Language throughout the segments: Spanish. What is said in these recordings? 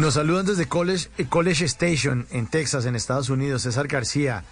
Nos saludan desde College, eh, College Station en Texas, en Estados Unidos, César García.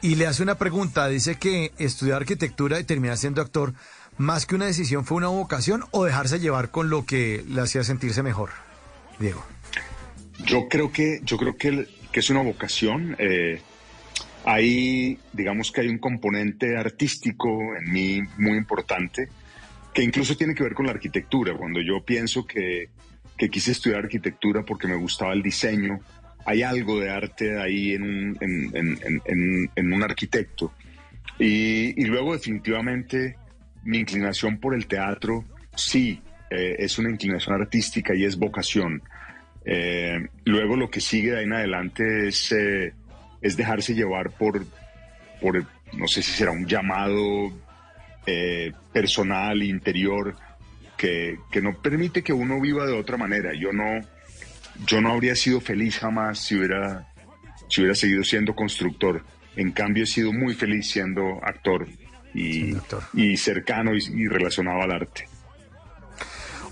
Y le hace una pregunta. Dice que estudiar arquitectura y terminar siendo actor, más que una decisión, fue una vocación o dejarse llevar con lo que le hacía sentirse mejor. Diego. Yo creo que, yo creo que, es una vocación. Eh, hay, digamos que hay un componente artístico en mí muy importante que incluso tiene que ver con la arquitectura. Cuando yo pienso que, que quise estudiar arquitectura porque me gustaba el diseño, hay algo de arte ahí en un, en, un arquitecto. Y, luego definitivamente mi inclinación por el teatro, sí, eh, es una inclinación artística y es vocación. Eh, luego lo que sigue de ahí en adelante es... Eh, es dejarse llevar por, por no sé si será un llamado personal, interior, que, que, no permite que uno viva de otra manera. Yo no, yo no habría sido feliz jamás si hubiera, si hubiera seguido siendo constructor. En cambio, he sido muy feliz siendo actor y, y cercano y, y relacionado al arte.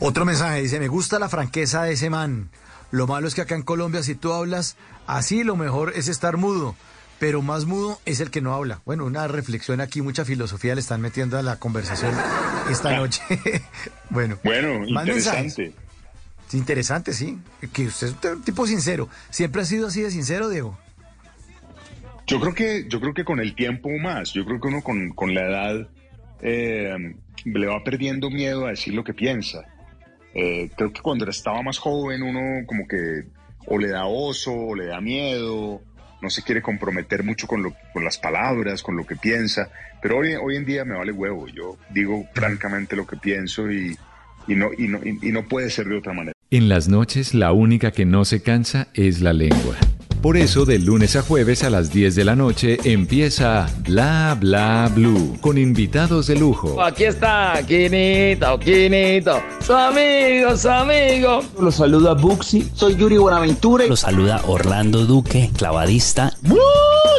Otro mensaje dice, me gusta la franqueza de ese man. Lo malo es que acá en Colombia, si tú hablas así, lo mejor es estar mudo. Pero más mudo es el que no habla. Bueno, una reflexión aquí, mucha filosofía le están metiendo a la conversación esta noche. bueno, bueno interesante. Interesante, sí. Que usted es un tipo sincero. ¿Siempre ha sido así de sincero, Diego? Yo creo que, yo creo que con el tiempo más. Yo creo que uno con, con la edad eh, le va perdiendo miedo a decir lo que piensa. Eh, creo que cuando estaba más joven uno como que o le da oso, o le da miedo, no se quiere comprometer mucho con, lo, con las palabras, con lo que piensa, pero hoy, hoy en día me vale huevo, yo digo francamente lo que pienso y, y no, y, no, y no puede ser de otra manera. En las noches la única que no se cansa es la lengua. Por eso, de lunes a jueves a las 10 de la noche empieza Bla Bla Blue con invitados de lujo. Aquí está, Quinito, Quinito, su amigo, su amigo. Lo saluda Buxi, soy Yuri Buenaventura. Lo saluda Orlando Duque, clavadista.